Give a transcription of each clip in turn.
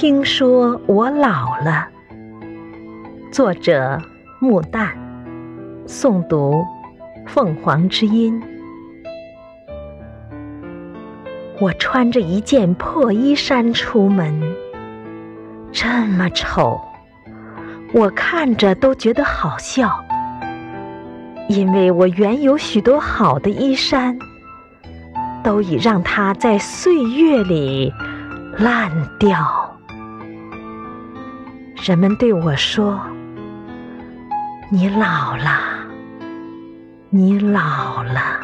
听说我老了。作者：木旦，诵读：凤凰之音。我穿着一件破衣衫出门，这么丑，我看着都觉得好笑，因为我原有许多好的衣衫，都已让它在岁月里烂掉。人们对我说：“你老了，你老了。”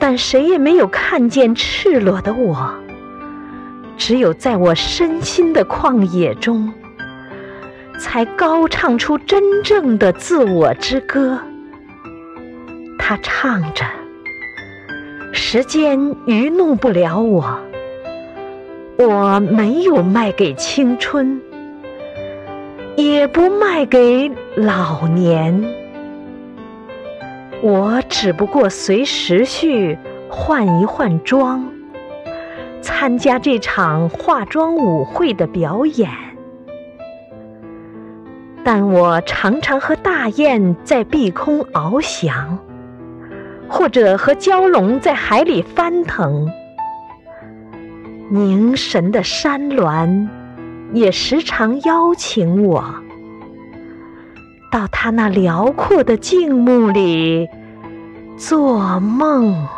但谁也没有看见赤裸的我，只有在我身心的旷野中，才高唱出真正的自我之歌。他唱着：“时间愚弄不了我，我没有卖给青春，也不卖给老年。”我只不过随时序换一换装，参加这场化妆舞会的表演。但我常常和大雁在碧空翱翔，或者和蛟龙在海里翻腾。凝神的山峦也时常邀请我。到他那辽阔的静穆里做梦。